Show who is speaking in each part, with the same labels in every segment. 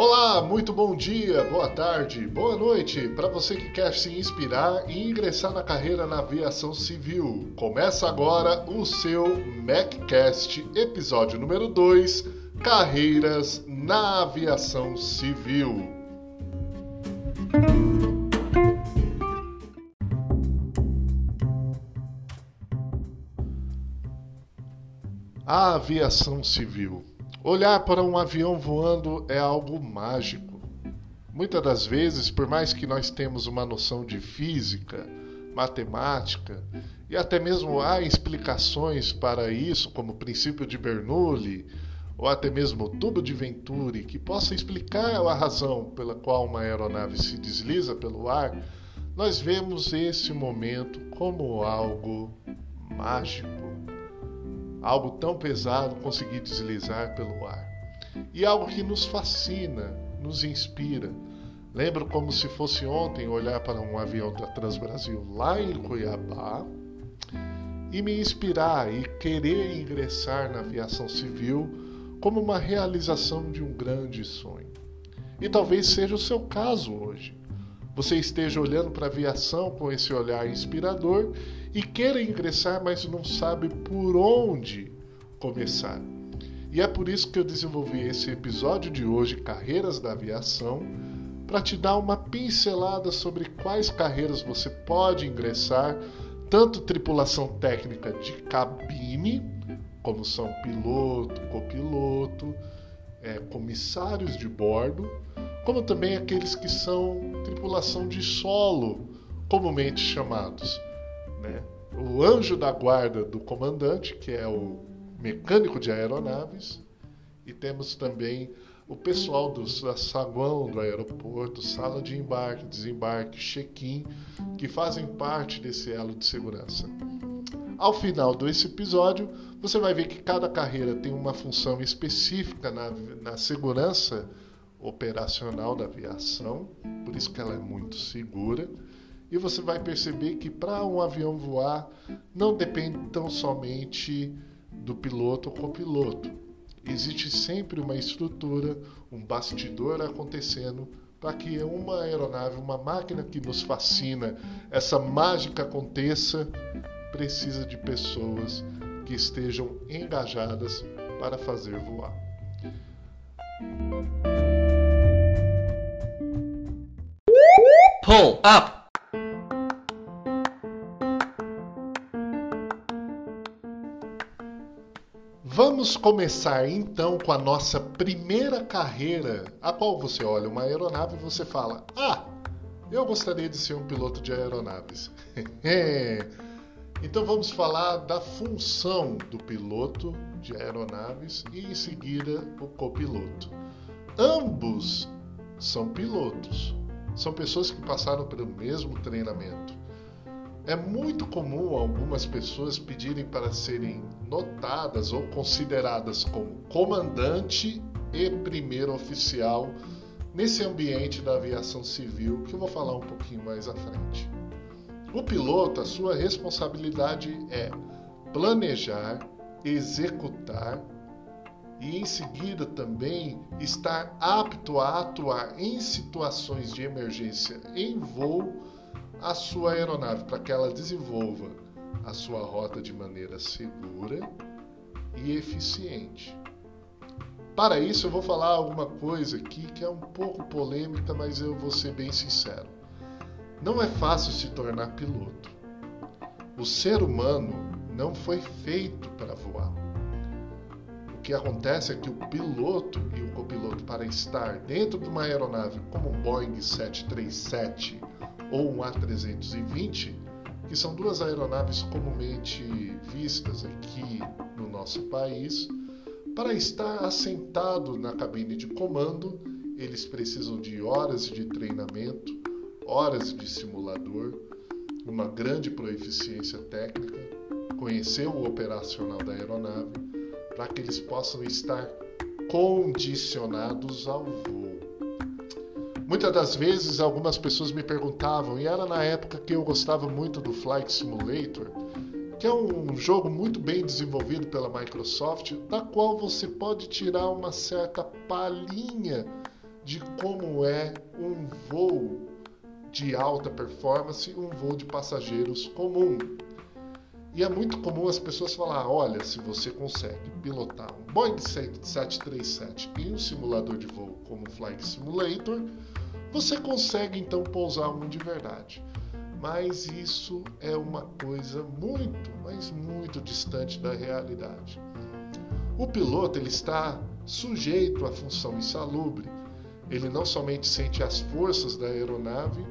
Speaker 1: Olá, muito bom dia, boa tarde, boa noite para você que quer se inspirar e ingressar na carreira na aviação civil. Começa agora o seu MacCast, episódio número 2, Carreiras na Aviação Civil. A aviação civil. Olhar para um avião voando é algo mágico. Muitas das vezes, por mais que nós temos uma noção de física, matemática e até mesmo há explicações para isso, como o princípio de Bernoulli ou até mesmo o tubo de Venturi, que possa explicar a razão pela qual uma aeronave se desliza pelo ar, nós vemos esse momento como algo mágico algo tão pesado conseguir deslizar pelo ar. E algo que nos fascina, nos inspira. Lembro como se fosse ontem olhar para um avião da Transbrasil lá em Cuiabá e me inspirar e querer ingressar na aviação civil como uma realização de um grande sonho. E talvez seja o seu caso hoje. Você esteja olhando para a aviação com esse olhar inspirador e queira ingressar, mas não sabe por onde começar. E é por isso que eu desenvolvi esse episódio de hoje, Carreiras da Aviação, para te dar uma pincelada sobre quais carreiras você pode ingressar, tanto tripulação técnica de cabine, como são piloto, copiloto, é, comissários de bordo, como também aqueles que são tripulação de solo, comumente chamados né? O anjo da guarda do comandante, que é o mecânico de aeronaves, e temos também o pessoal do saguão do aeroporto, sala de embarque, desembarque, check-in, que fazem parte desse elo de segurança. Ao final desse episódio, você vai ver que cada carreira tem uma função específica na, na segurança operacional da aviação, por isso que ela é muito segura e você vai perceber que para um avião voar não depende tão somente do piloto ou copiloto. Existe sempre uma estrutura, um bastidor acontecendo para que uma aeronave, uma máquina que nos fascina, essa mágica aconteça, precisa de pessoas que estejam engajadas para fazer voar. Pull up Vamos começar então com a nossa primeira carreira, a qual você olha uma aeronave e você fala: Ah, eu gostaria de ser um piloto de aeronaves. então vamos falar da função do piloto de aeronaves e em seguida o copiloto. Ambos são pilotos, são pessoas que passaram pelo mesmo treinamento. É muito comum algumas pessoas pedirem para serem notadas ou consideradas como comandante e primeiro oficial nesse ambiente da aviação civil que eu vou falar um pouquinho mais à frente. O piloto, a sua responsabilidade é planejar, executar e em seguida também estar apto a atuar em situações de emergência em voo a sua aeronave para que ela desenvolva a sua rota de maneira segura e eficiente. Para isso, eu vou falar alguma coisa aqui que é um pouco polêmica, mas eu vou ser bem sincero. Não é fácil se tornar piloto. O ser humano não foi feito para voar. Que acontece é que o piloto e o copiloto, para estar dentro de uma aeronave como um Boeing 737 ou um A320, que são duas aeronaves comumente vistas aqui no nosso país. Para estar assentado na cabine de comando, eles precisam de horas de treinamento, horas de simulador, uma grande proeficiência técnica, conhecer o operacional da aeronave, para que eles possam estar condicionados ao voo. Muitas das vezes algumas pessoas me perguntavam, e era na época que eu gostava muito do Flight Simulator, que é um jogo muito bem desenvolvido pela Microsoft, da qual você pode tirar uma certa palhinha de como é um voo de alta performance, um voo de passageiros comum. E é muito comum as pessoas falar: olha, se você consegue pilotar um Boeing 737 em um simulador de voo como o Flight Simulator, você consegue então pousar um de verdade. Mas isso é uma coisa muito, mas muito distante da realidade. O piloto ele está sujeito à função insalubre. Ele não somente sente as forças da aeronave,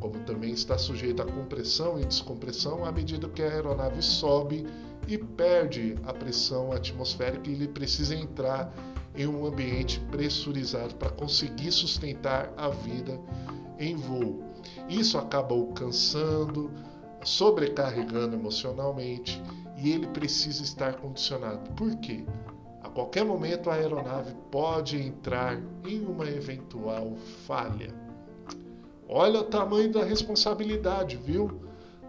Speaker 1: como também está sujeito à compressão e descompressão à medida que a aeronave sobe e perde a pressão atmosférica e ele precisa entrar em um ambiente pressurizado para conseguir sustentar a vida em voo. Isso acaba o cansando, sobrecarregando emocionalmente e ele precisa estar condicionado. Por quê? A qualquer momento a aeronave pode entrar em uma eventual falha. Olha o tamanho da responsabilidade, viu?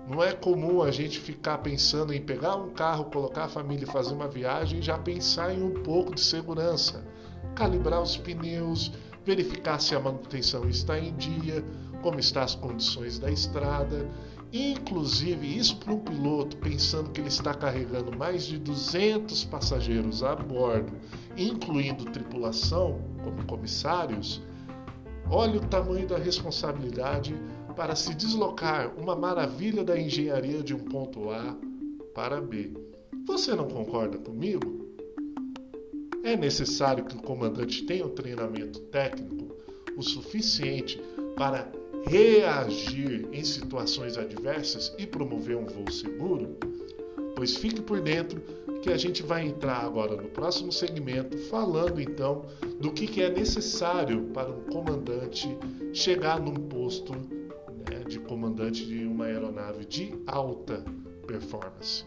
Speaker 1: Não é comum a gente ficar pensando em pegar um carro, colocar a família fazer uma viagem e já pensar em um pouco de segurança. Calibrar os pneus, verificar se a manutenção está em dia, como estão as condições da estrada. Inclusive, isso para um piloto pensando que ele está carregando mais de 200 passageiros a bordo, incluindo tripulação, como comissários, Olha o tamanho da responsabilidade para se deslocar uma maravilha da engenharia de um ponto A para B. Você não concorda comigo? É necessário que o comandante tenha um treinamento técnico o suficiente para reagir em situações adversas e promover um voo seguro? Pois fique por dentro que a gente vai entrar agora no próximo segmento, falando então do que, que é necessário para um comandante chegar num posto né, de comandante de uma aeronave de alta performance.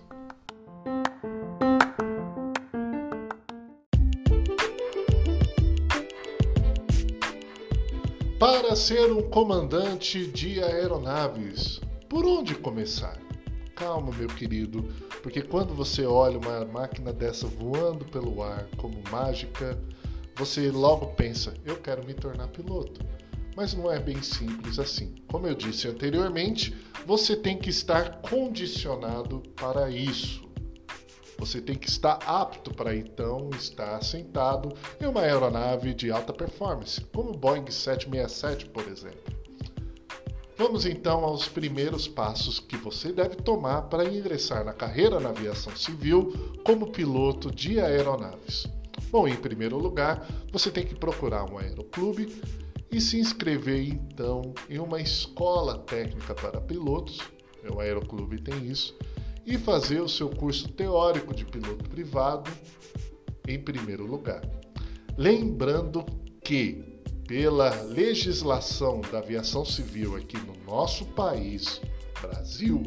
Speaker 1: Para ser um comandante de aeronaves, por onde começar? Calma, meu querido, porque quando você olha uma máquina dessa voando pelo ar como mágica, você logo pensa: eu quero me tornar piloto. Mas não é bem simples assim. Como eu disse anteriormente, você tem que estar condicionado para isso. Você tem que estar apto para então estar sentado em uma aeronave de alta performance, como o Boeing 767, por exemplo. Vamos então aos primeiros passos que você deve tomar para ingressar na carreira na aviação civil como piloto de aeronaves. Bom, em primeiro lugar, você tem que procurar um aeroclube e se inscrever então em uma escola técnica para pilotos. O aeroclube tem isso e fazer o seu curso teórico de piloto privado em primeiro lugar. Lembrando que pela legislação da aviação civil aqui no nosso país, Brasil,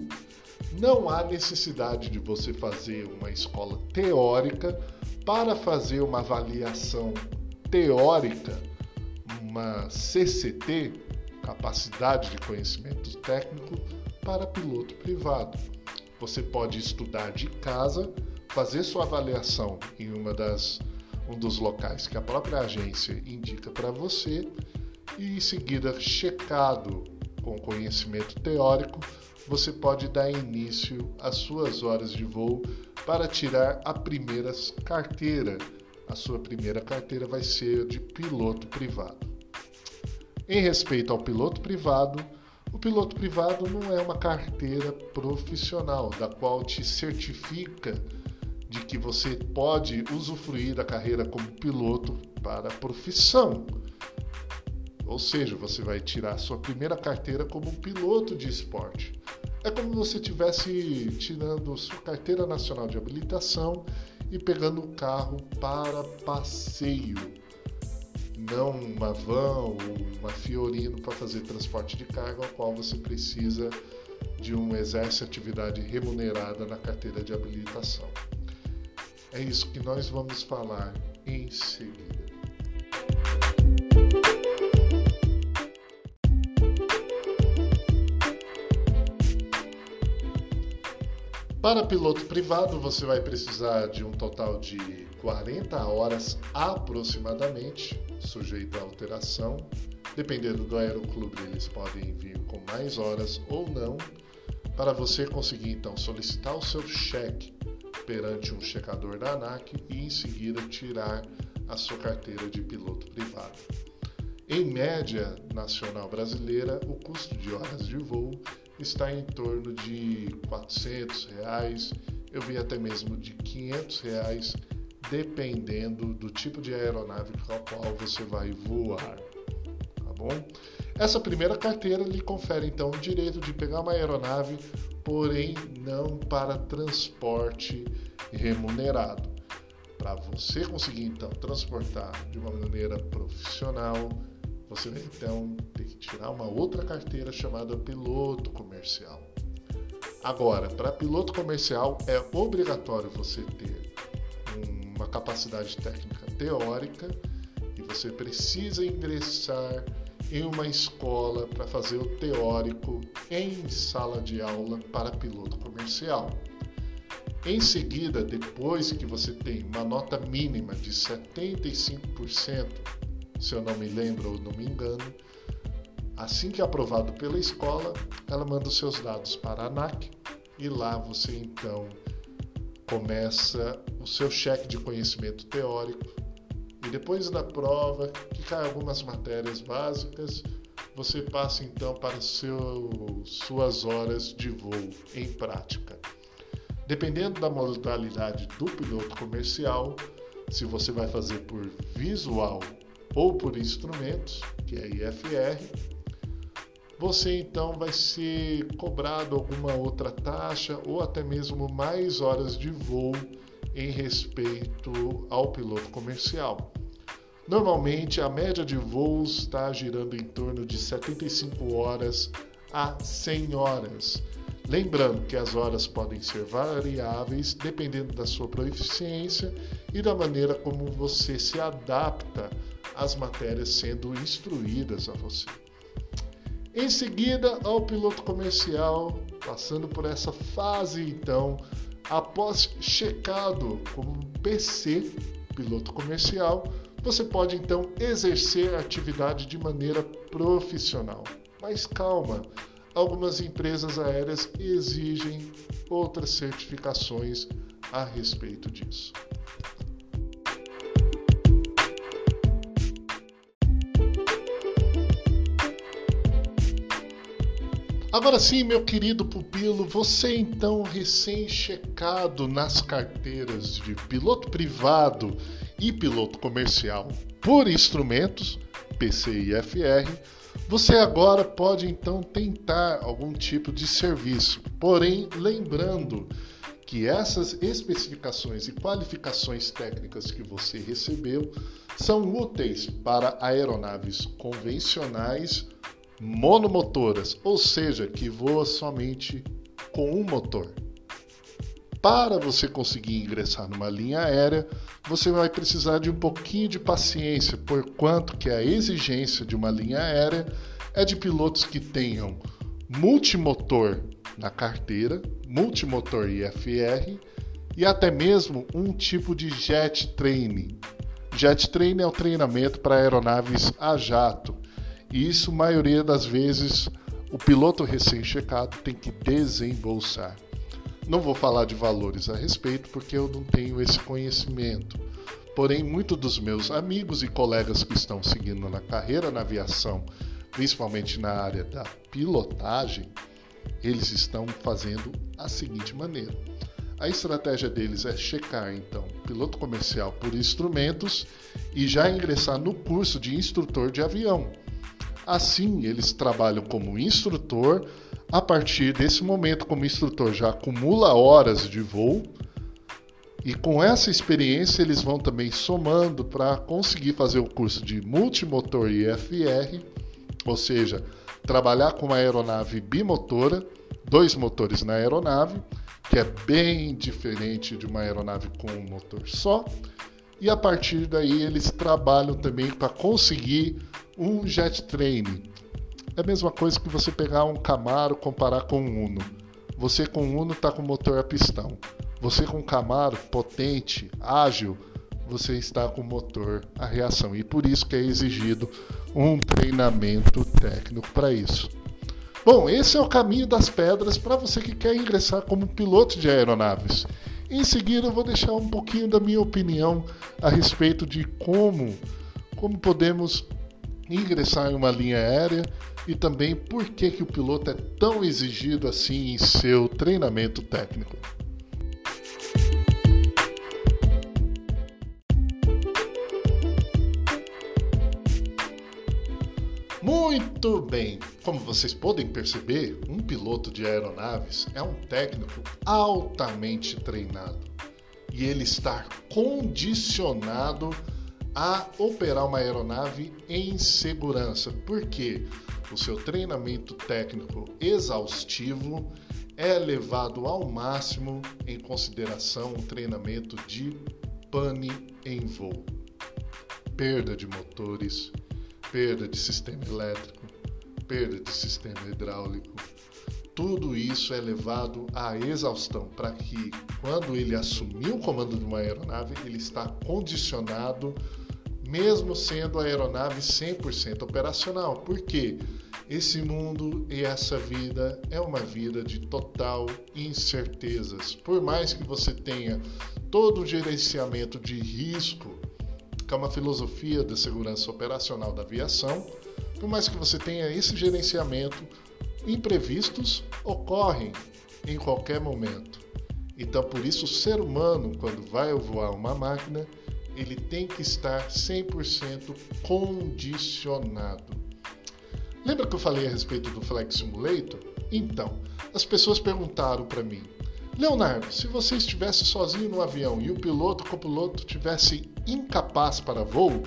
Speaker 1: não há necessidade de você fazer uma escola teórica para fazer uma avaliação teórica, uma CCT, capacidade de conhecimento técnico, para piloto privado. Você pode estudar de casa, fazer sua avaliação em uma das um dos locais que a própria agência indica para você e em seguida checado com conhecimento teórico, você pode dar início às suas horas de voo para tirar a primeira carteira. A sua primeira carteira vai ser de piloto privado. Em respeito ao piloto privado, o piloto privado não é uma carteira profissional da qual te certifica de que você pode usufruir da carreira como piloto para profissão. Ou seja, você vai tirar sua primeira carteira como piloto de esporte. É como você estivesse tirando sua carteira nacional de habilitação e pegando um carro para passeio. Não uma van ou uma Fiorino para fazer transporte de carga, ao qual você precisa de um exerce atividade remunerada na carteira de habilitação. É isso que nós vamos falar em seguida. Para piloto privado, você vai precisar de um total de 40 horas aproximadamente. sujeito a alteração. Dependendo do aeroclube, eles podem vir com mais horas ou não, para você conseguir então solicitar o seu cheque perante um checador da ANAC e em seguida tirar a sua carteira de piloto privado. Em média nacional brasileira, o custo de horas de voo está em torno de 400 reais, eu vi até mesmo de 500 reais, dependendo do tipo de aeronave com a qual você vai voar. Tá bom? Essa primeira carteira lhe confere então o direito de pegar uma aeronave, porém não para transporte remunerado. Para você conseguir então transportar de uma maneira profissional, você vai então ter que tirar uma outra carteira chamada piloto comercial. Agora, para piloto comercial é obrigatório você ter uma capacidade técnica teórica e você precisa ingressar em uma escola para fazer o teórico em sala de aula para piloto comercial. Em seguida, depois que você tem uma nota mínima de 75%, se eu não me lembro ou não me engano, assim que é aprovado pela escola, ela manda os seus dados para a ANAC e lá você então começa o seu cheque de conhecimento teórico e depois da prova, que cai algumas matérias básicas, você passa então para seu, suas horas de voo em prática. Dependendo da modalidade do piloto comercial, se você vai fazer por visual ou por instrumentos, que é IFR, você então vai ser cobrado alguma outra taxa ou até mesmo mais horas de voo em respeito ao piloto comercial. Normalmente a média de voos está girando em torno de 75 horas a 100 horas Lembrando que as horas podem ser variáveis dependendo da sua proficiência e da maneira como você se adapta às matérias sendo instruídas a você. Em seguida, ao piloto comercial, passando por essa fase então, após checado como PC, piloto comercial, você pode então exercer a atividade de maneira profissional. Mas calma, algumas empresas aéreas exigem outras certificações a respeito disso. Agora sim, meu querido pupilo, você então recém-checado nas carteiras de piloto privado e piloto comercial por instrumentos, PC e FR, você agora pode então tentar algum tipo de serviço, porém lembrando que essas especificações e qualificações técnicas que você recebeu são úteis para aeronaves convencionais monomotoras, ou seja, que voa somente com um motor. Para você conseguir ingressar numa linha aérea, você vai precisar de um pouquinho de paciência, por quanto que a exigência de uma linha aérea é de pilotos que tenham multimotor na carteira, multimotor IFR e até mesmo um tipo de jet training. Jet training é o treinamento para aeronaves a jato. E isso, maioria das vezes, o piloto recém-checado tem que desembolsar. Não vou falar de valores a respeito porque eu não tenho esse conhecimento. Porém, muitos dos meus amigos e colegas que estão seguindo na carreira na aviação, principalmente na área da pilotagem, eles estão fazendo a seguinte maneira. A estratégia deles é checar então piloto comercial por instrumentos e já ingressar no curso de instrutor de avião. Assim, eles trabalham como instrutor a partir desse momento, como instrutor, já acumula horas de voo e com essa experiência eles vão também somando para conseguir fazer o curso de multimotor IFR, ou seja, trabalhar com uma aeronave bimotora, dois motores na aeronave, que é bem diferente de uma aeronave com um motor só. E a partir daí eles trabalham também para conseguir um jet training, é a mesma coisa que você pegar um Camaro comparar com um Uno. Você com o Uno está com motor a pistão. Você com um Camaro potente, ágil, você está com motor a reação e por isso que é exigido um treinamento técnico para isso. Bom, esse é o caminho das pedras para você que quer ingressar como piloto de aeronaves. Em seguida, eu vou deixar um pouquinho da minha opinião a respeito de como, como podemos ingressar em uma linha aérea e também por que, que o piloto é tão exigido assim em seu treinamento técnico. Muito bem! Como vocês podem perceber, um piloto de aeronaves é um técnico altamente treinado e ele está condicionado a operar uma aeronave em segurança, porque o seu treinamento técnico exaustivo é levado ao máximo em consideração o treinamento de pane em voo, perda de motores perda de sistema elétrico, perda de sistema hidráulico. Tudo isso é levado à exaustão para que, quando ele assumir o comando de uma aeronave, ele está condicionado, mesmo sendo a aeronave 100% operacional. Porque esse mundo e essa vida é uma vida de total incertezas. Por mais que você tenha todo o gerenciamento de risco que é uma filosofia da segurança operacional da aviação. Por mais que você tenha esse gerenciamento, imprevistos ocorrem em qualquer momento. Então, por isso, o ser humano, quando vai voar uma máquina, ele tem que estar 100% condicionado. Lembra que eu falei a respeito do Flight Simulator? Então, as pessoas perguntaram para mim, Leonardo, se você estivesse sozinho no avião e o piloto, o copiloto tivesse incapaz para voo,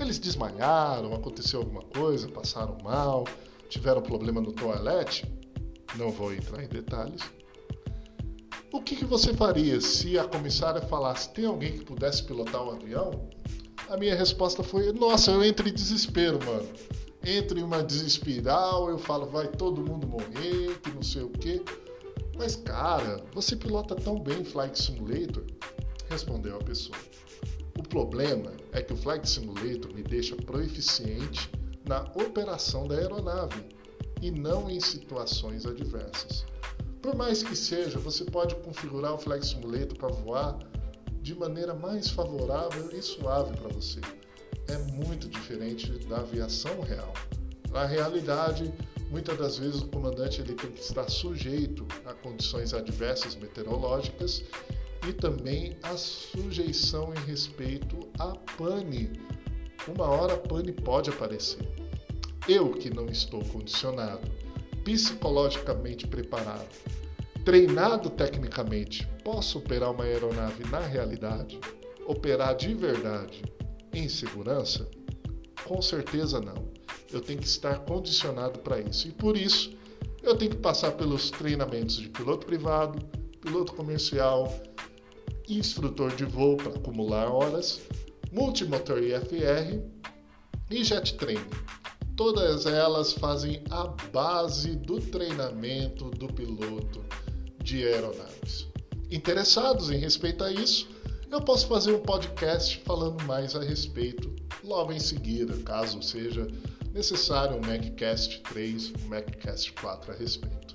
Speaker 1: eles desmaiaram, aconteceu alguma coisa, passaram mal, tiveram problema no toalete, não vou entrar em detalhes. O que, que você faria se a comissária falasse tem alguém que pudesse pilotar o um avião? A minha resposta foi: nossa, eu entro em desespero, mano. Entro em uma desespiral, eu falo, vai todo mundo morrer, que não sei o quê. Mas, cara, você pilota tão bem Flight Simulator? Respondeu a pessoa. O problema é que o Flight Simulator me deixa proeficiente na operação da aeronave e não em situações adversas. Por mais que seja, você pode configurar o Flight Simulator para voar de maneira mais favorável e suave para você. É muito diferente da aviação real. Na realidade, Muitas das vezes o comandante ele tem que estar sujeito a condições adversas meteorológicas e também a sujeição em respeito à pane. Uma hora a pane pode aparecer. Eu que não estou condicionado, psicologicamente preparado, treinado tecnicamente, posso operar uma aeronave na realidade? Operar de verdade em segurança? Com certeza não eu tenho que estar condicionado para isso. E por isso, eu tenho que passar pelos treinamentos de piloto privado, piloto comercial, instrutor de voo para acumular horas, multimotor IFR e jet training. Todas elas fazem a base do treinamento do piloto de aeronaves. Interessados em respeito a isso, eu posso fazer um podcast falando mais a respeito logo em seguida, caso seja necessário um MacCast 3, um MacCast 4 a respeito.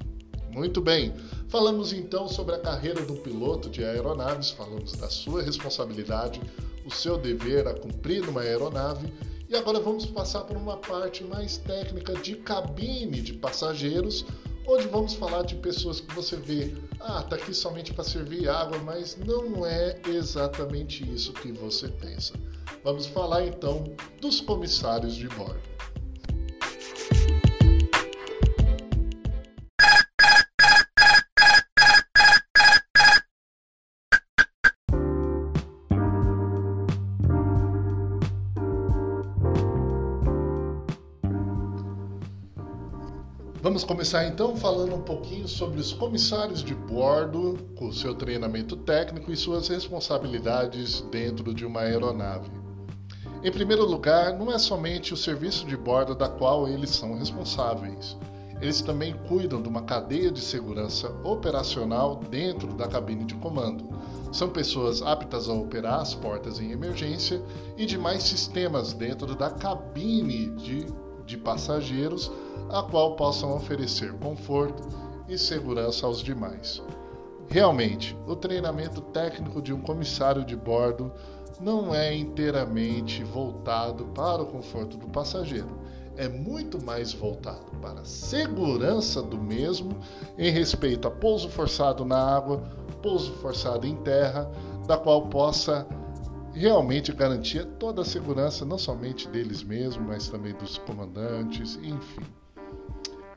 Speaker 1: Muito bem, falamos então sobre a carreira do piloto de aeronaves, falamos da sua responsabilidade, o seu dever a cumprir numa aeronave e agora vamos passar por uma parte mais técnica de cabine de passageiros, onde vamos falar de pessoas que você vê, ah, tá aqui somente para servir água, mas não é exatamente isso que você pensa. Vamos falar então dos comissários de bordo. Vamos começar então falando um pouquinho sobre os comissários de bordo, com seu treinamento técnico e suas responsabilidades dentro de uma aeronave. Em primeiro lugar, não é somente o serviço de bordo da qual eles são responsáveis. Eles também cuidam de uma cadeia de segurança operacional dentro da cabine de comando, São pessoas aptas a operar as portas em emergência e demais sistemas dentro da cabine de, de passageiros, a qual possam oferecer conforto e segurança aos demais. Realmente, o treinamento técnico de um comissário de bordo não é inteiramente voltado para o conforto do passageiro. É muito mais voltado para a segurança do mesmo em respeito a pouso forçado na água, pouso forçado em terra, da qual possa realmente garantir toda a segurança, não somente deles mesmos, mas também dos comandantes, enfim.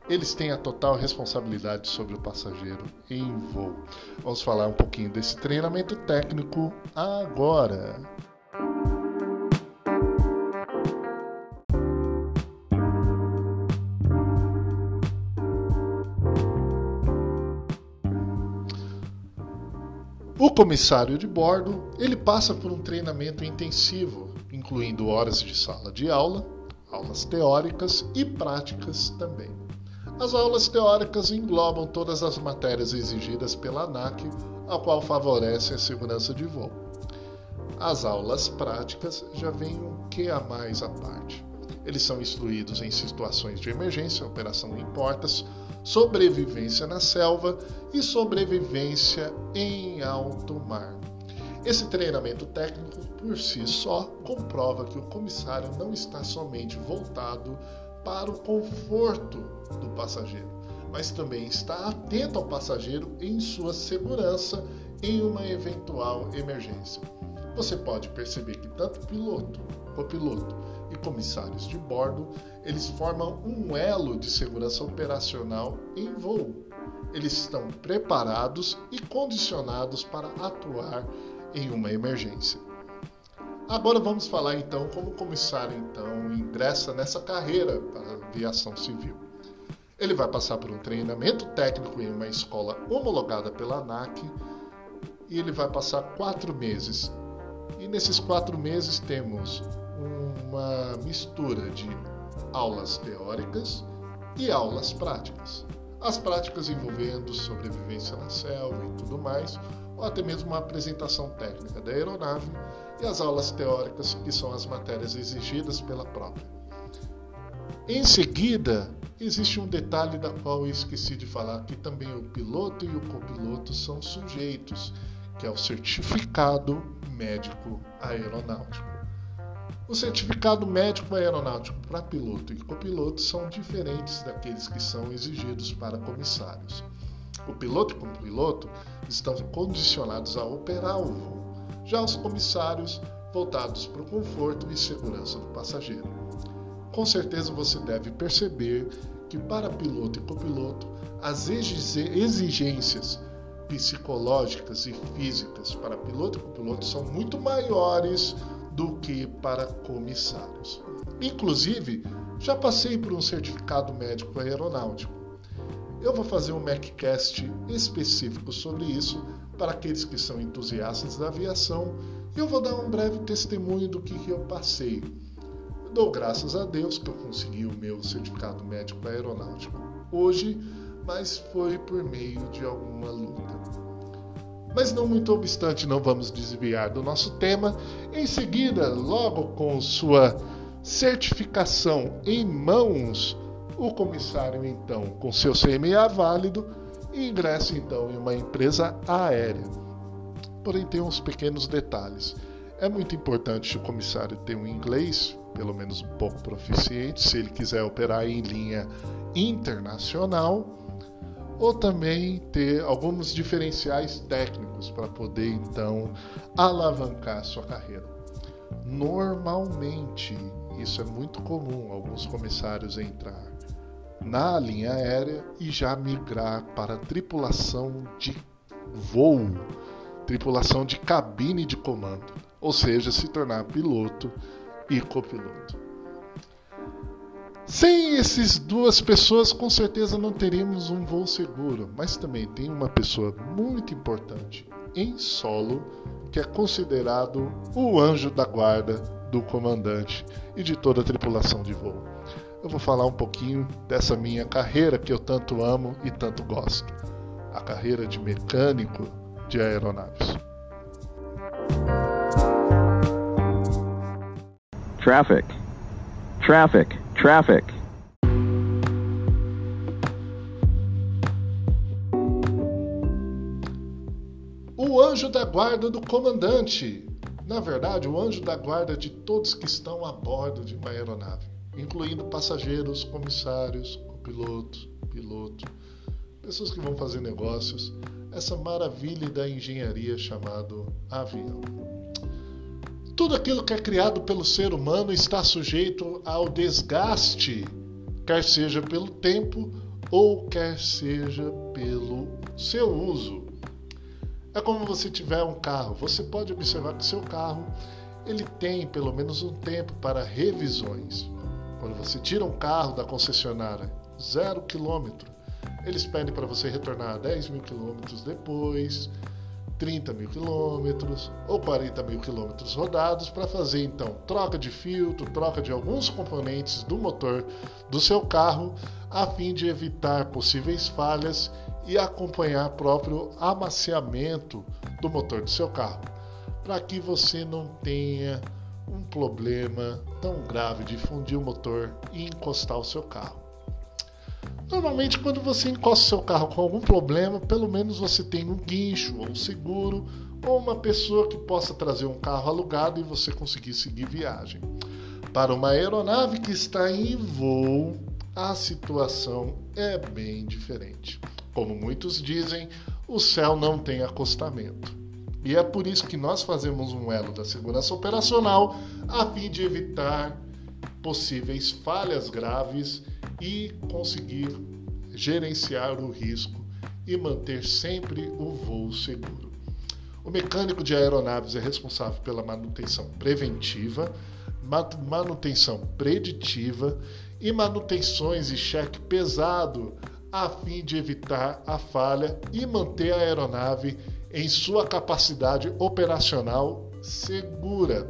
Speaker 1: Eles têm a total responsabilidade sobre o passageiro em voo. Vamos falar um pouquinho desse treinamento técnico agora. O comissário de bordo, ele passa por um treinamento intensivo, incluindo horas de sala de aula, aulas teóricas e práticas também. As aulas teóricas englobam todas as matérias exigidas pela ANAC, a qual favorece a segurança de voo. As aulas práticas já vêm um que a mais à parte. Eles são instruídos em situações de emergência, operação em portas, sobrevivência na selva e sobrevivência em alto mar. Esse treinamento técnico por si só comprova que o comissário não está somente voltado para o conforto do passageiro, mas também está atento ao passageiro em sua segurança em uma eventual emergência. Você pode perceber que tanto piloto, copiloto e comissários de bordo, eles formam um elo de segurança operacional em voo. Eles estão preparados e condicionados para atuar em uma emergência. Agora vamos falar então como o comissário então ingressa nessa carreira para a aviação civil. Ele vai passar por um treinamento técnico em uma escola homologada pela ANAC e ele vai passar quatro meses. E nesses quatro meses temos uma mistura de aulas teóricas e aulas práticas. As práticas envolvendo sobrevivência na selva e tudo mais, ou até mesmo uma apresentação técnica da aeronave e as aulas teóricas, que são as matérias exigidas pela própria. Em seguida, existe um detalhe da qual eu esqueci de falar, que também o piloto e o copiloto são sujeitos, que é o certificado médico aeronáutico. O certificado médico aeronáutico para piloto e copiloto são diferentes daqueles que são exigidos para comissários. O piloto e copiloto estão condicionados a operar o voo, já os comissários voltados para o conforto e segurança do passageiro. Com certeza você deve perceber que para piloto e copiloto as exigências psicológicas e físicas para piloto e copiloto são muito maiores do que para comissários. Inclusive, já passei por um certificado médico aeronáutico. Eu vou fazer um MacCast específico sobre isso para aqueles que são entusiastas da aviação e eu vou dar um breve testemunho do que, eu passei. Dou graças a Deus que eu consegui o meu certificado médico aeronáutico hoje, mas foi por meio de alguma luta. Mas não muito obstante, não vamos desviar do nosso tema. Em seguida, logo com sua certificação em mãos, o comissário então, com seu CMA válido, ingressa então em uma empresa aérea. Porém, tem uns pequenos detalhes. É muito importante o comissário ter um inglês, pelo menos um pouco proficiente, se ele quiser operar em linha internacional ou também ter alguns diferenciais técnicos para poder então alavancar sua carreira. Normalmente, isso é muito comum, alguns comissários entrar na linha aérea e já migrar para tripulação de voo, tripulação de cabine de comando, ou seja, se tornar piloto e copiloto. Sem essas duas pessoas, com certeza não teremos um voo seguro, mas também tem uma pessoa muito importante em solo que é considerado o anjo da guarda do comandante e de toda a tripulação de voo. Eu vou falar um pouquinho dessa minha carreira que eu tanto amo e tanto gosto, a carreira de mecânico de aeronaves.
Speaker 2: Traffic. Traffic. Traffic.
Speaker 1: O anjo da guarda do comandante. Na verdade, o anjo da guarda de todos que estão a bordo de uma aeronave, incluindo passageiros, comissários, copiloto, piloto, pessoas que vão fazer negócios, essa maravilha da engenharia chamado avião. Tudo aquilo que é criado pelo ser humano está sujeito ao desgaste, quer seja pelo tempo ou quer seja pelo seu uso. É como você tiver um carro. Você pode observar que seu carro ele tem pelo menos um tempo para revisões. Quando você tira um carro da concessionária zero quilômetro, eles pedem para você retornar 10 mil quilômetros depois, 30 mil quilômetros ou 40 mil quilômetros rodados para fazer então troca de filtro, troca de alguns componentes do motor do seu carro, a fim de evitar possíveis falhas e acompanhar próprio amaciamento do motor do seu carro, para que você não tenha um problema tão grave de fundir o motor e encostar o seu carro. Normalmente, quando você encosta seu carro com algum problema, pelo menos você tem um guincho ou um seguro ou uma pessoa que possa trazer um carro alugado e você conseguir seguir viagem. Para uma aeronave que está em voo, a situação é bem diferente. Como muitos dizem, o céu não tem acostamento. E é por isso que nós fazemos um elo da segurança operacional a fim de evitar possíveis falhas graves e conseguir gerenciar o risco e manter sempre o voo seguro. O mecânico de aeronaves é responsável pela manutenção preventiva, manutenção preditiva e manutenções e cheque pesado a fim de evitar a falha e manter a aeronave em sua capacidade operacional segura.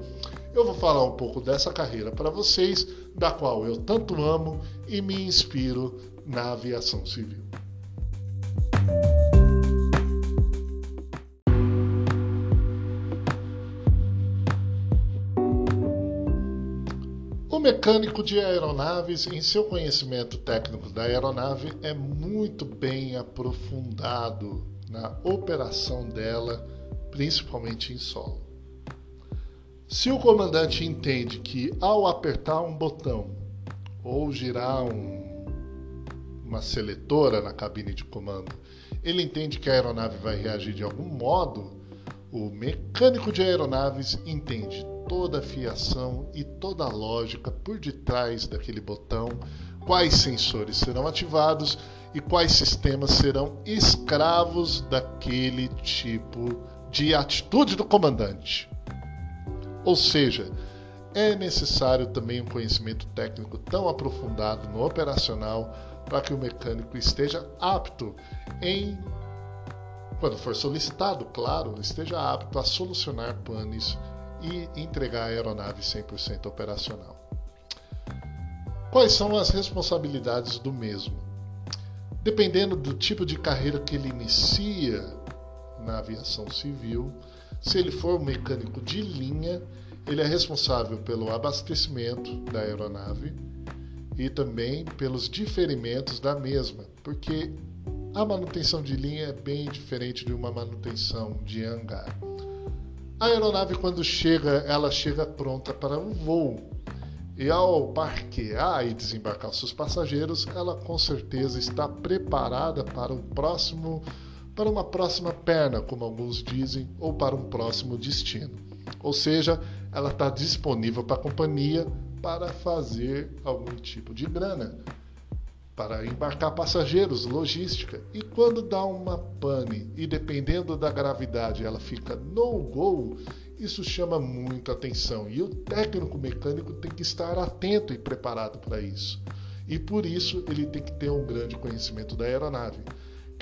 Speaker 1: Eu vou falar um pouco dessa carreira para vocês, da qual eu tanto amo e me inspiro na aviação civil. mecânico de aeronaves, em seu conhecimento técnico da aeronave, é muito bem aprofundado na operação dela, principalmente em solo. Se o comandante entende que ao apertar um botão ou girar um, uma seletora na cabine de comando, ele entende que a aeronave vai reagir de algum modo, o mecânico de aeronaves entende toda a fiação e toda a lógica por detrás daquele botão, quais sensores serão ativados e quais sistemas serão escravos daquele tipo de atitude do comandante. Ou seja, é necessário também um conhecimento técnico tão aprofundado no operacional para que o mecânico esteja apto em quando for solicitado, claro, esteja apto a solucionar panes e entregar a aeronave 100% operacional. Quais são as responsabilidades do mesmo? Dependendo do tipo de carreira que ele inicia na aviação civil, se ele for um mecânico de linha, ele é responsável pelo abastecimento da aeronave e também pelos diferimentos da mesma, porque a manutenção de linha é bem diferente de uma manutenção de hangar. A aeronave, quando chega, ela chega pronta para um voo. E ao parquear e desembarcar seus passageiros, ela com certeza está preparada para um próximo, para uma próxima perna, como alguns dizem, ou para um próximo destino. Ou seja, ela está disponível para a companhia para fazer algum tipo de grana para embarcar passageiros, logística. E quando dá uma pane e dependendo da gravidade ela fica no go, isso chama muito atenção e o técnico mecânico tem que estar atento e preparado para isso. E por isso ele tem que ter um grande conhecimento da aeronave.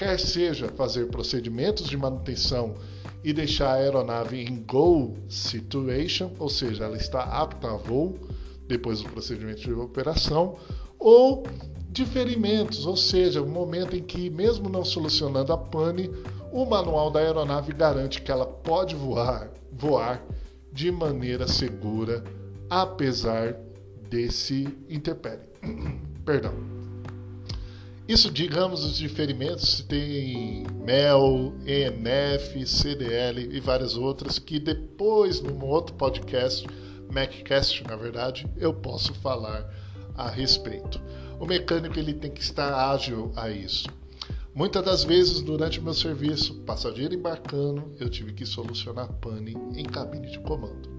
Speaker 1: Quer seja fazer procedimentos de manutenção e deixar a aeronave em go situation, ou seja, ela está apta a voo depois do procedimento de operação, ou diferimentos, ou seja, o momento em que, mesmo não solucionando a pane, o manual da aeronave garante que ela pode voar, voar de maneira segura apesar desse interpério. Perdão. Isso, digamos, os diferimentos, tem MEL, ENF, CDL e várias outras que depois, num outro podcast, MacCast, na verdade, eu posso falar a respeito. O mecânico ele tem que estar ágil a isso. Muitas das vezes, durante o meu serviço, passageiro embarcando, eu tive que solucionar pane em cabine de comando.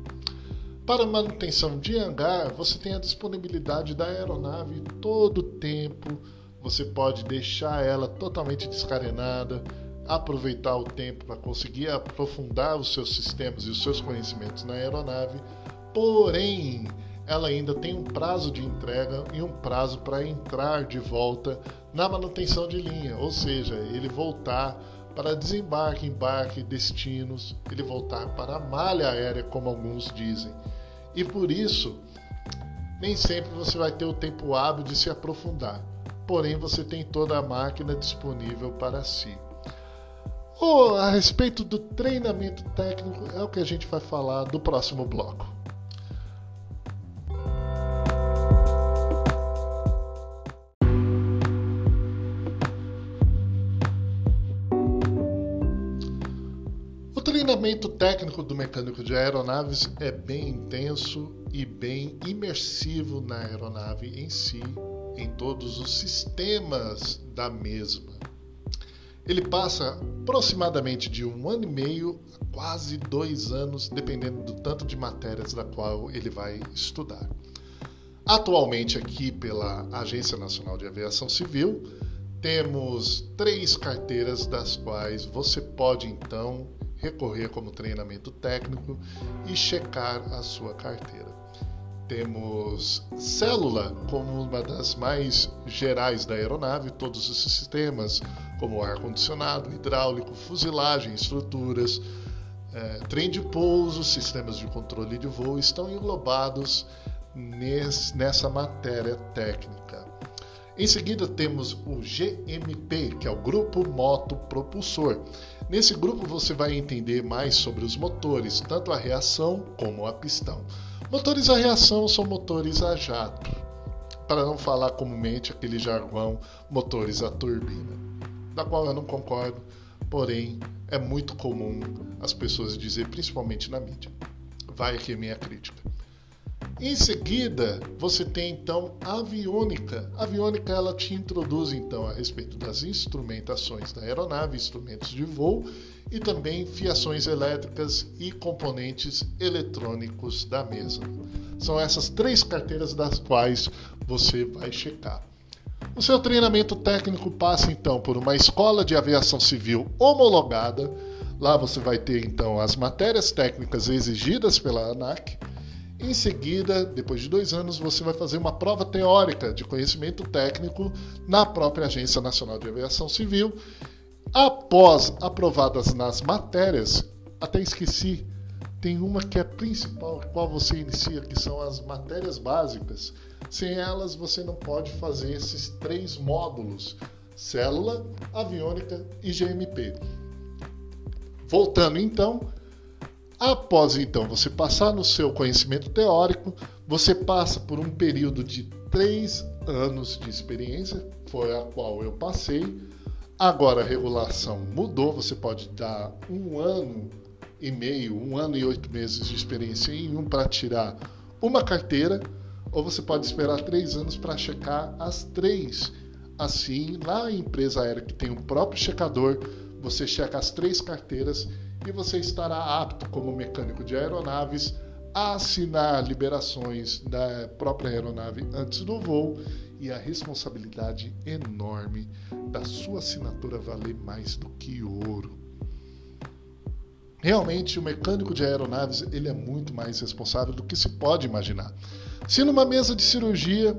Speaker 1: Para manutenção de hangar, você tem a disponibilidade da aeronave todo o tempo. Você pode deixar ela totalmente descarenada, aproveitar o tempo para conseguir aprofundar os seus sistemas e os seus conhecimentos na aeronave. Porém, ela ainda tem um prazo de entrega e um prazo para entrar de volta na manutenção de linha, ou seja, ele voltar para desembarque, embarque, destinos, ele voltar para a malha aérea, como alguns dizem. E por isso, nem sempre você vai ter o tempo hábil de se aprofundar, porém você tem toda a máquina disponível para si. Oh, a respeito do treinamento técnico, é o que a gente vai falar do próximo bloco. treinamento técnico do mecânico de aeronaves é bem intenso e bem imersivo na aeronave em si, em todos os sistemas da mesma. Ele passa aproximadamente de um ano e meio a quase dois anos, dependendo do tanto de matérias da qual ele vai estudar. Atualmente, aqui pela Agência Nacional de Aviação Civil, temos três carteiras das quais você pode então recorrer como treinamento técnico e checar a sua carteira. Temos célula como uma das mais gerais da aeronave, todos os sistemas como ar-condicionado, hidráulico, fuzilagem, estruturas, é, trem de pouso, sistemas de controle de voo estão englobados nessa matéria técnica. Em seguida temos o GMP, que é o Grupo Moto Propulsor. Nesse grupo você vai entender mais sobre os motores, tanto a reação como a pistão. Motores a reação são motores a jato, para não falar comumente aquele jargão motores a turbina, da qual eu não concordo, porém é muito comum as pessoas dizer, principalmente na mídia. Vai aqui a minha crítica. Em seguida, você tem então a aviônica. A aviônica ela te introduz então a respeito das instrumentações da aeronave, instrumentos de voo e também fiações elétricas e componentes eletrônicos da mesma. São essas três carteiras das quais você vai checar. O seu treinamento técnico passa então por uma escola de aviação civil homologada. Lá você vai ter então as matérias técnicas exigidas pela ANAC em seguida, depois de dois anos, você vai fazer uma prova teórica de conhecimento técnico na própria Agência Nacional de Aviação Civil. Após aprovadas nas matérias, até esqueci, tem uma que é principal, qual você inicia, que são as matérias básicas. Sem elas, você não pode fazer esses três módulos: célula, aviônica e GMP. Voltando então, Após então você passar no seu conhecimento teórico, você passa por um período de três anos de experiência, foi a qual eu passei. Agora a regulação mudou, você pode dar um ano e meio, um ano e oito meses de experiência em um para tirar uma carteira, ou você pode esperar três anos para checar as três. Assim, na empresa aérea que tem o próprio checador, você checa as três carteiras e você estará apto como mecânico de aeronaves a assinar liberações da própria aeronave antes do voo e a responsabilidade enorme da sua assinatura valer mais do que ouro. Realmente, o mecânico de aeronaves ele é muito mais responsável do que se pode imaginar. Se numa mesa de cirurgia,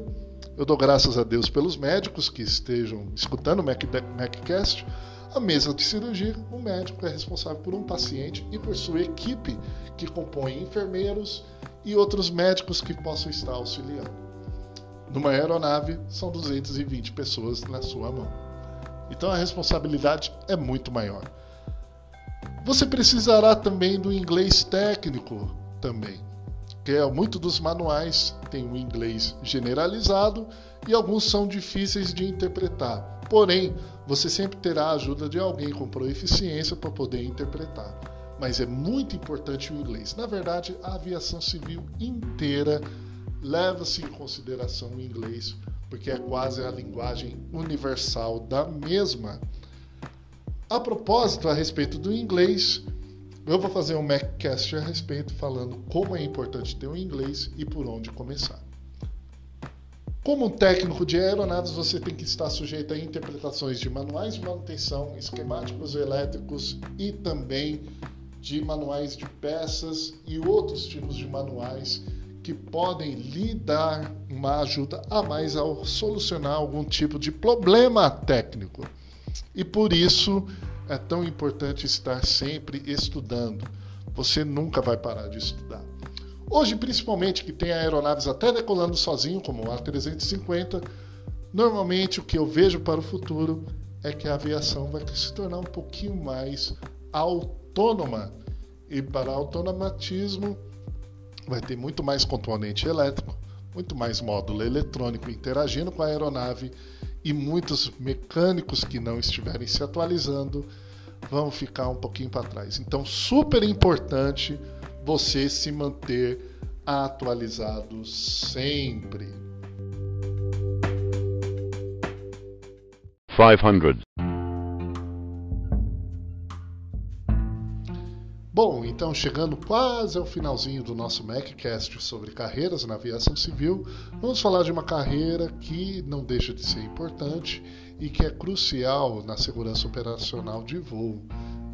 Speaker 1: eu dou graças a Deus pelos médicos que estejam escutando o MacCast, a mesa de cirurgia, o médico é responsável por um paciente e por sua equipe, que compõe enfermeiros e outros médicos que possam estar auxiliando. Numa aeronave, são 220 pessoas na sua mão. Então a responsabilidade é muito maior. Você precisará também do inglês técnico também. que é muito dos manuais tem um inglês generalizado e alguns são difíceis de interpretar. Porém, você sempre terá a ajuda de alguém com proeficiência para poder interpretar. Mas é muito importante o inglês. Na verdade, a aviação civil inteira leva-se em consideração o inglês, porque é quase a linguagem universal da mesma. A propósito, a respeito do inglês, eu vou fazer um Maccast a respeito falando como é importante ter o inglês e por onde começar. Como técnico de aeronaves, você tem que estar sujeito a interpretações de manuais de manutenção, esquemáticos elétricos e também de manuais de peças e outros tipos de manuais que podem lhe dar uma ajuda a mais ao solucionar algum tipo de problema técnico. E por isso é tão importante estar sempre estudando. Você nunca vai parar de estudar. Hoje, principalmente, que tem aeronaves até decolando sozinho, como o A350, normalmente o que eu vejo para o futuro é que a aviação vai se tornar um pouquinho mais autônoma. E para automatismo vai ter muito mais componente elétrico, muito mais módulo eletrônico interagindo com a aeronave e muitos mecânicos que não estiverem se atualizando vão ficar um pouquinho para trás. Então, super importante você se manter atualizado sempre.
Speaker 2: 500.
Speaker 1: Bom, então chegando quase ao finalzinho do nosso MacCast sobre carreiras na aviação civil, vamos falar de uma carreira que não deixa de ser importante e que é crucial na segurança operacional de voo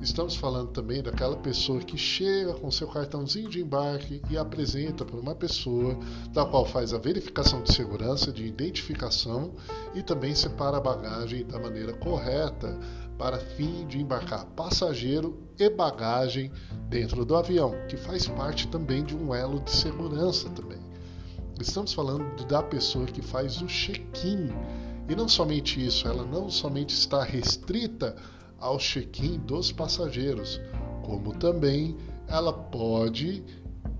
Speaker 1: Estamos falando também daquela pessoa que chega com seu cartãozinho de embarque e apresenta para uma pessoa, da qual faz a verificação de segurança, de identificação e também separa a bagagem da maneira correta para fim de embarcar passageiro e bagagem dentro do avião, que faz parte também de um elo de segurança também. Estamos falando da pessoa que faz o check-in. E não somente isso, ela não somente está restrita ao check-in dos passageiros, como também ela pode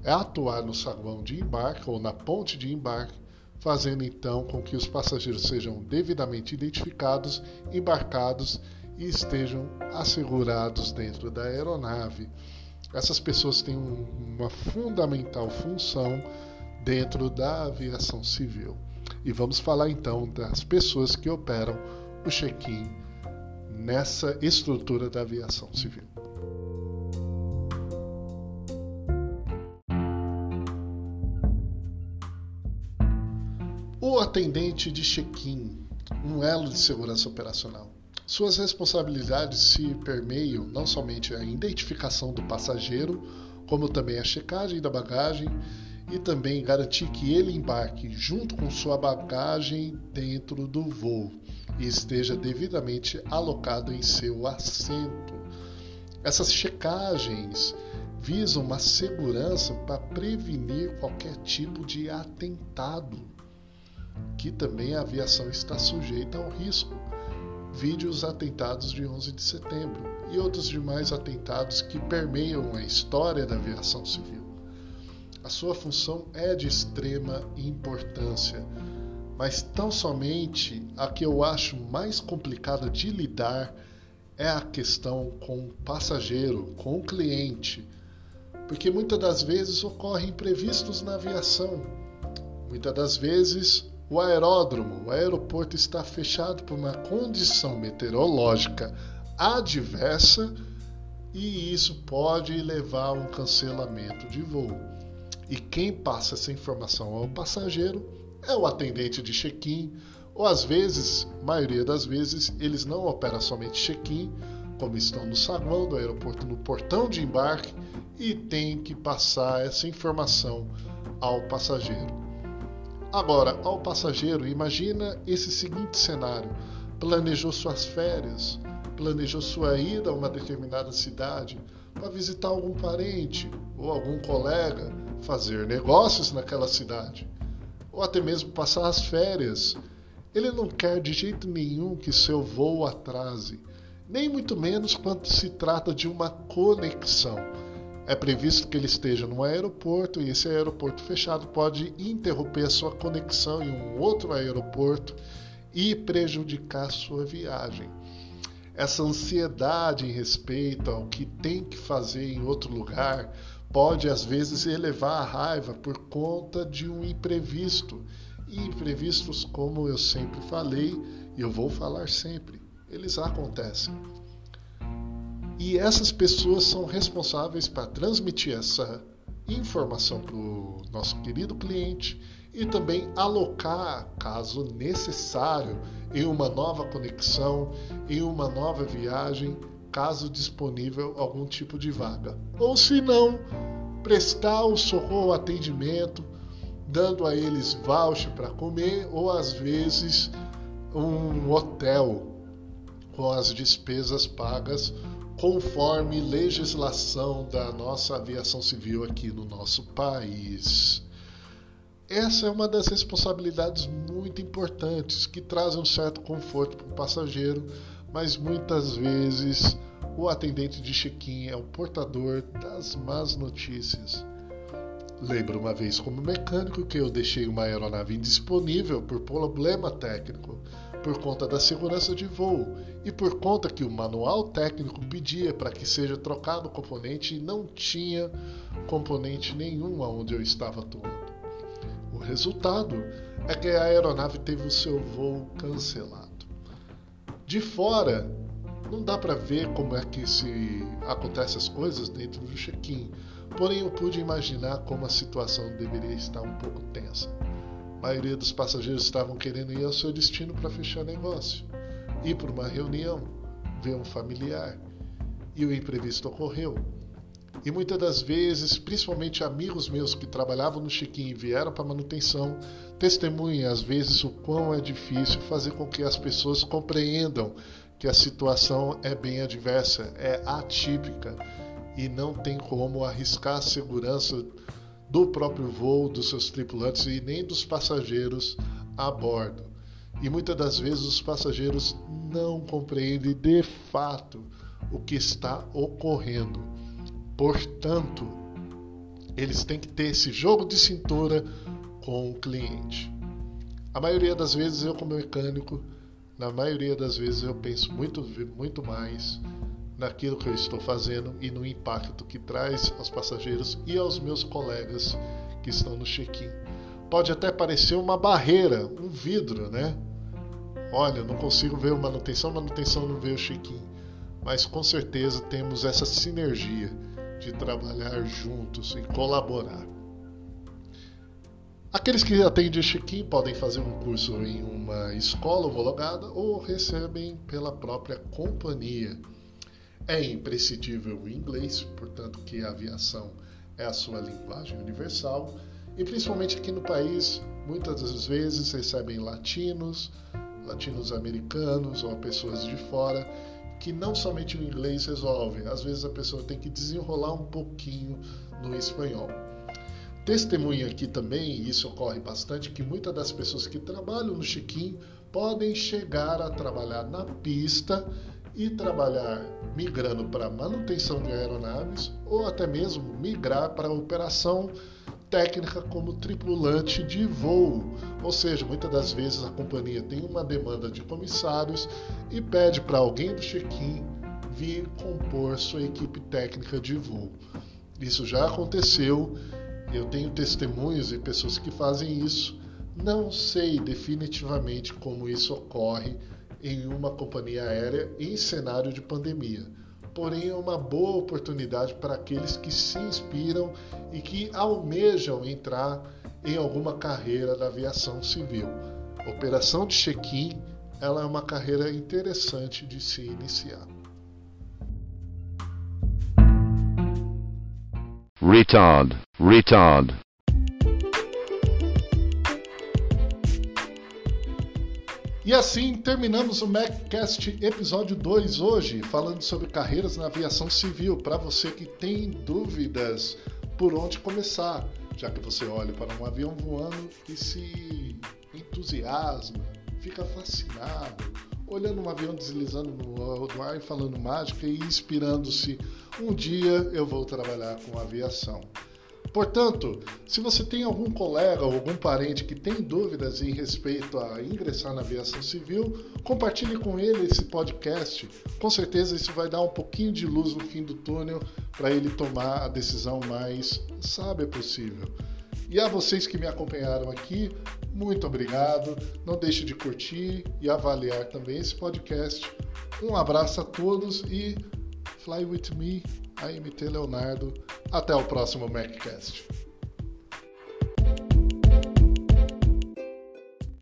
Speaker 1: atuar no saguão de embarque ou na ponte de embarque, fazendo então com que os passageiros sejam devidamente identificados, embarcados e estejam assegurados dentro da aeronave. Essas pessoas têm uma fundamental função dentro da aviação civil. E vamos falar então das pessoas que operam o check-in nessa estrutura da aviação civil. O atendente de check-in, um elo de segurança operacional. Suas responsabilidades se permeiam não somente a identificação do passageiro, como também a checagem da bagagem e também garantir que ele embarque junto com sua bagagem dentro do voo e esteja devidamente alocado em seu assento. Essas checagens visam uma segurança para prevenir qualquer tipo de atentado, que também a aviação está sujeita ao risco. Vide os atentados de 11 de setembro e outros demais atentados que permeiam a história da aviação civil. A sua função é de extrema importância mas tão somente a que eu acho mais complicada de lidar é a questão com o passageiro, com o cliente, porque muitas das vezes ocorrem imprevistos na aviação. Muitas das vezes o aeródromo, o aeroporto está fechado por uma condição meteorológica adversa e isso pode levar a um cancelamento de voo. E quem passa essa informação ao passageiro é o atendente de check-in, ou às vezes, maioria das vezes, eles não operam somente check-in, como estão no saguão do aeroporto, no portão de embarque, e tem que passar essa informação ao passageiro. Agora, ao passageiro, imagina esse seguinte cenário: planejou suas férias, planejou sua ida a uma determinada cidade para visitar algum parente ou algum colega, fazer negócios naquela cidade ou até mesmo passar as férias. Ele não quer de jeito nenhum que seu voo atrase, nem muito menos quando se trata de uma conexão. é previsto que ele esteja num aeroporto e esse aeroporto fechado pode interromper a sua conexão em um outro aeroporto e prejudicar sua viagem. Essa ansiedade em respeito ao que tem que fazer em outro lugar pode às vezes elevar a raiva por conta de um imprevisto. E imprevistos, como eu sempre falei, e eu vou falar sempre, eles acontecem. E essas pessoas são responsáveis para transmitir essa informação para o nosso querido cliente e também alocar, caso necessário, em uma nova conexão, em uma nova viagem, caso disponível algum tipo de vaga. Ou se não, prestar o socorro atendimento, dando a eles voucher para comer ou às vezes um hotel com as despesas pagas conforme legislação da nossa aviação civil aqui no nosso país. Essa é uma das responsabilidades muito importantes que trazem um certo conforto para o passageiro, mas muitas vezes o atendente de check-in é o portador das más notícias. Lembro uma vez como mecânico que eu deixei uma aeronave indisponível por problema técnico por conta da segurança de voo e por conta que o manual técnico pedia para que seja trocado o componente e não tinha componente nenhum aonde eu estava atuando. O resultado é que a aeronave teve o seu voo cancelado. De fora, não dá para ver como é que se acontecem as coisas dentro do check-in, porém eu pude imaginar como a situação deveria estar um pouco tensa. A maioria dos passageiros estavam querendo ir ao seu destino para fechar negócio, ir para uma reunião, ver um familiar. E o imprevisto ocorreu. E muitas das vezes, principalmente amigos meus que trabalhavam no Chiquinho e vieram para manutenção, testemunham às vezes o quão é difícil fazer com que as pessoas compreendam que a situação é bem adversa, é atípica e não tem como arriscar a segurança do próprio voo, dos seus tripulantes e nem dos passageiros a bordo. E muitas das vezes os passageiros não compreendem de fato o que está ocorrendo. Portanto, eles têm que ter esse jogo de cintura com o cliente. A maioria das vezes eu como mecânico, na maioria das vezes eu penso muito muito mais naquilo que eu estou fazendo e no impacto que traz aos passageiros e aos meus colegas que estão no check-in. Pode até parecer uma barreira, um vidro, né? Olha, não consigo ver manutenção, manutenção não vê o check-in. Mas com certeza temos essa sinergia de trabalhar juntos e colaborar. Aqueles que atendem check-in podem fazer um curso em uma escola homologada ou recebem pela própria companhia. É imprescindível o inglês, portanto que a aviação é a sua linguagem universal e principalmente aqui no país, muitas das vezes recebem latinos, latinos americanos ou pessoas de fora que não somente o inglês resolve, às vezes a pessoa tem que desenrolar um pouquinho no espanhol. Testemunha aqui também, e isso ocorre bastante, que muitas das pessoas que trabalham no check-in podem chegar a trabalhar na pista e trabalhar migrando para manutenção de aeronaves ou até mesmo migrar para operação técnica como tripulante de voo. Ou seja, muitas das vezes a companhia tem uma demanda de comissários e pede para alguém do check-in vir compor sua equipe técnica de voo. Isso já aconteceu, eu tenho testemunhos e pessoas que fazem isso. Não sei definitivamente como isso ocorre em uma companhia aérea em cenário de pandemia. Porém, é uma boa oportunidade para aqueles que se inspiram e que almejam entrar em alguma carreira da aviação civil. Operação de check-in ela é uma carreira interessante de se iniciar.
Speaker 2: retard, retard.
Speaker 1: E assim terminamos o MacCast episódio 2 hoje, falando sobre carreiras na aviação civil, para você que tem dúvidas por onde começar, já que você olha para um avião voando e se entusiasma, fica fascinado, olhando um avião deslizando no ar e falando mágica e inspirando-se. Um dia eu vou trabalhar com aviação. Portanto, se você tem algum colega ou algum parente que tem dúvidas em respeito a ingressar na aviação civil, compartilhe com ele esse podcast. Com certeza isso vai dar um pouquinho de luz no fim do túnel para ele tomar a decisão mais sábia possível. E a vocês que me acompanharam aqui, muito obrigado. Não deixe de curtir e avaliar também esse podcast. Um abraço a todos e fly with me, AMT Leonardo. Até o próximo MacCast.